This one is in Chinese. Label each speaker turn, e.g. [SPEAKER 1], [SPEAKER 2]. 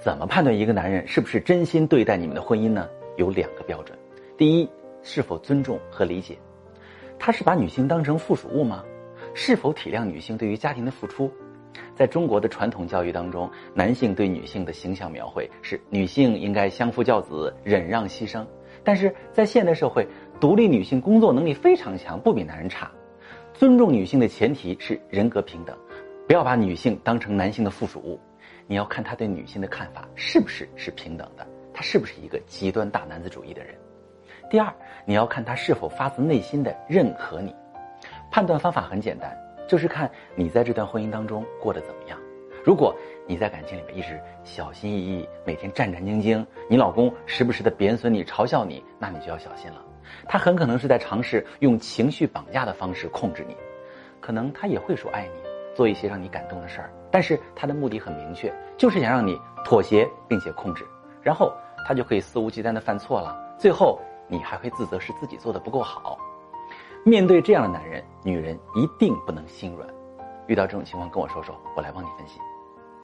[SPEAKER 1] 怎么判断一个男人是不是真心对待你们的婚姻呢？有两个标准：第一，是否尊重和理解，他是把女性当成附属物吗？是否体谅女性对于家庭的付出？在中国的传统教育当中，男性对女性的形象描绘是女性应该相夫教子、忍让牺牲。但是在现代社会，独立女性工作能力非常强，不比男人差。尊重女性的前提是人格平等，不要把女性当成男性的附属物。你要看他对女性的看法是不是是平等的，他是不是一个极端大男子主义的人。第二，你要看他是否发自内心的认可你。判断方法很简单。就是看你在这段婚姻当中过得怎么样。如果你在感情里面一直小心翼翼，每天战战兢兢，你老公时不时的贬损你、嘲笑你，那你就要小心了。他很可能是在尝试用情绪绑架的方式控制你。可能他也会说爱你，做一些让你感动的事儿，但是他的目的很明确，就是想让你妥协并且控制，然后他就可以肆无忌惮的犯错了。最后你还会自责是自己做的不够好。面对这样的男人，女人一定不能心软。遇到这种情况，跟我说说，我来帮你分析。